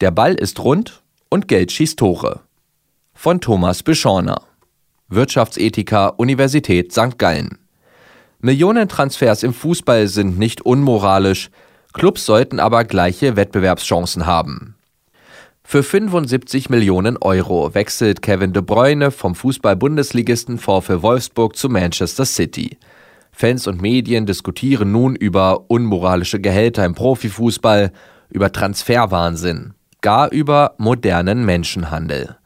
Der Ball ist rund und Geld schießt Tore. Von Thomas Beschorner. Wirtschaftsethiker, Universität St. Gallen. Millionentransfers im Fußball sind nicht unmoralisch, Clubs sollten aber gleiche Wettbewerbschancen haben. Für 75 Millionen Euro wechselt Kevin de Bruyne vom Fußball-Bundesligisten VfL Wolfsburg zu Manchester City. Fans und Medien diskutieren nun über unmoralische Gehälter im Profifußball, über Transferwahnsinn, gar über modernen Menschenhandel.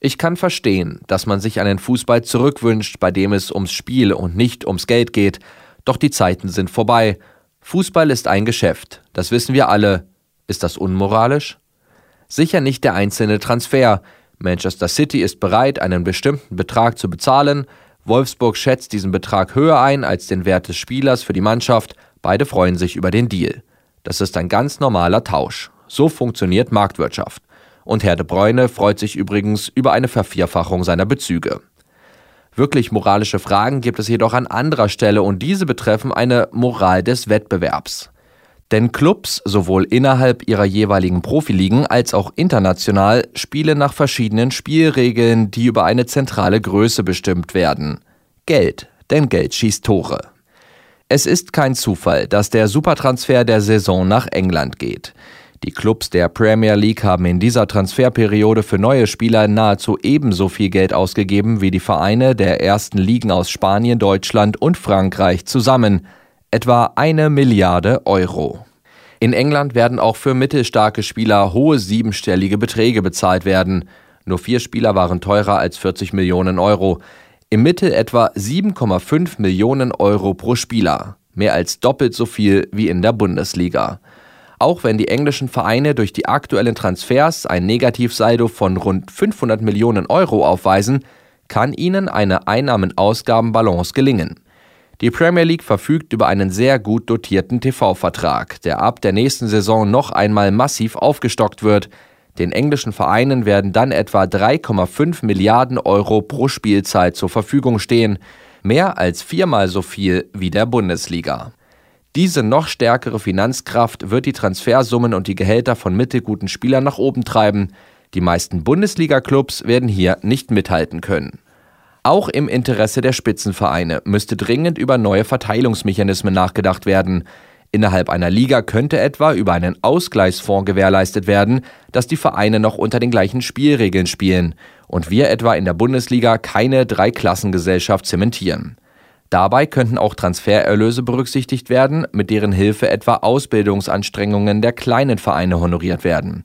Ich kann verstehen, dass man sich einen Fußball zurückwünscht, bei dem es ums Spiel und nicht ums Geld geht, doch die Zeiten sind vorbei. Fußball ist ein Geschäft, das wissen wir alle. Ist das unmoralisch? Sicher nicht der einzelne Transfer. Manchester City ist bereit, einen bestimmten Betrag zu bezahlen. Wolfsburg schätzt diesen Betrag höher ein als den Wert des Spielers für die Mannschaft. Beide freuen sich über den Deal. Das ist ein ganz normaler Tausch. So funktioniert Marktwirtschaft. Und Herr de Bruyne freut sich übrigens über eine Vervierfachung seiner Bezüge. Wirklich moralische Fragen gibt es jedoch an anderer Stelle und diese betreffen eine Moral des Wettbewerbs. Denn Clubs, sowohl innerhalb ihrer jeweiligen Profiligen als auch international, spielen nach verschiedenen Spielregeln, die über eine zentrale Größe bestimmt werden. Geld, denn Geld schießt Tore. Es ist kein Zufall, dass der Supertransfer der Saison nach England geht. Die Clubs der Premier League haben in dieser Transferperiode für neue Spieler nahezu ebenso viel Geld ausgegeben wie die Vereine der ersten Ligen aus Spanien, Deutschland und Frankreich zusammen – etwa eine Milliarde Euro. In England werden auch für mittelstarke Spieler hohe siebenstellige Beträge bezahlt werden. Nur vier Spieler waren teurer als 40 Millionen Euro. Im Mittel etwa 7,5 Millionen Euro pro Spieler. Mehr als doppelt so viel wie in der Bundesliga. Auch wenn die englischen Vereine durch die aktuellen Transfers ein Negativsaldo von rund 500 Millionen Euro aufweisen, kann ihnen eine Einnahmen-Ausgaben-Balance gelingen. Die Premier League verfügt über einen sehr gut dotierten TV-Vertrag, der ab der nächsten Saison noch einmal massiv aufgestockt wird. Den englischen Vereinen werden dann etwa 3,5 Milliarden Euro pro Spielzeit zur Verfügung stehen, mehr als viermal so viel wie der Bundesliga. Diese noch stärkere Finanzkraft wird die Transfersummen und die Gehälter von mittelguten Spielern nach oben treiben. Die meisten Bundesliga-Clubs werden hier nicht mithalten können. Auch im Interesse der Spitzenvereine müsste dringend über neue Verteilungsmechanismen nachgedacht werden. Innerhalb einer Liga könnte etwa über einen Ausgleichsfonds gewährleistet werden, dass die Vereine noch unter den gleichen Spielregeln spielen und wir etwa in der Bundesliga keine Dreiklassengesellschaft zementieren. Dabei könnten auch Transfererlöse berücksichtigt werden, mit deren Hilfe etwa Ausbildungsanstrengungen der kleinen Vereine honoriert werden.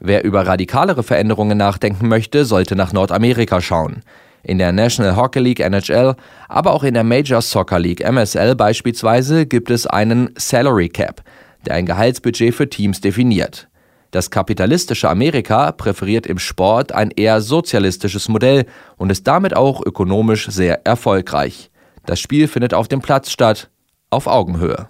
Wer über radikalere Veränderungen nachdenken möchte, sollte nach Nordamerika schauen. In der National Hockey League NHL, aber auch in der Major Soccer League MSL beispielsweise gibt es einen Salary Cap, der ein Gehaltsbudget für Teams definiert. Das kapitalistische Amerika präferiert im Sport ein eher sozialistisches Modell und ist damit auch ökonomisch sehr erfolgreich. Das Spiel findet auf dem Platz statt, auf Augenhöhe.